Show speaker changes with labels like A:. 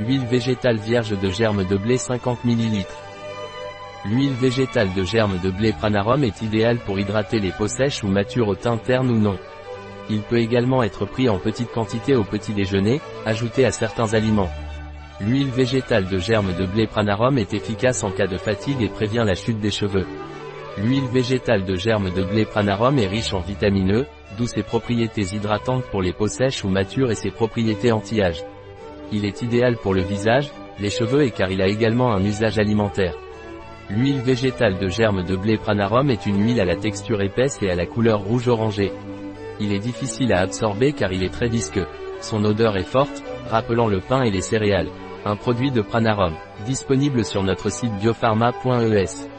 A: Huile végétale vierge de germe de blé 50 ml. L'huile végétale de germe de blé Pranarum est idéale pour hydrater les peaux sèches ou matures au teint terne ou non. Il peut également être pris en petite quantité au petit déjeuner, ajouté à certains aliments. L'huile végétale de germe de blé Pranarum est efficace en cas de fatigue et prévient la chute des cheveux. L'huile végétale de germe de blé Pranarum est riche en vitamine E, d'où ses propriétés hydratantes pour les peaux sèches ou matures et ses propriétés anti-âge. Il est idéal pour le visage, les cheveux et car il a également un usage alimentaire. L'huile végétale de germe de blé Pranarum est une huile à la texture épaisse et à la couleur rouge orangée. Il est difficile à absorber car il est très visqueux. Son odeur est forte, rappelant le pain et les céréales. Un produit de Pranarum, disponible sur notre site biopharma.es.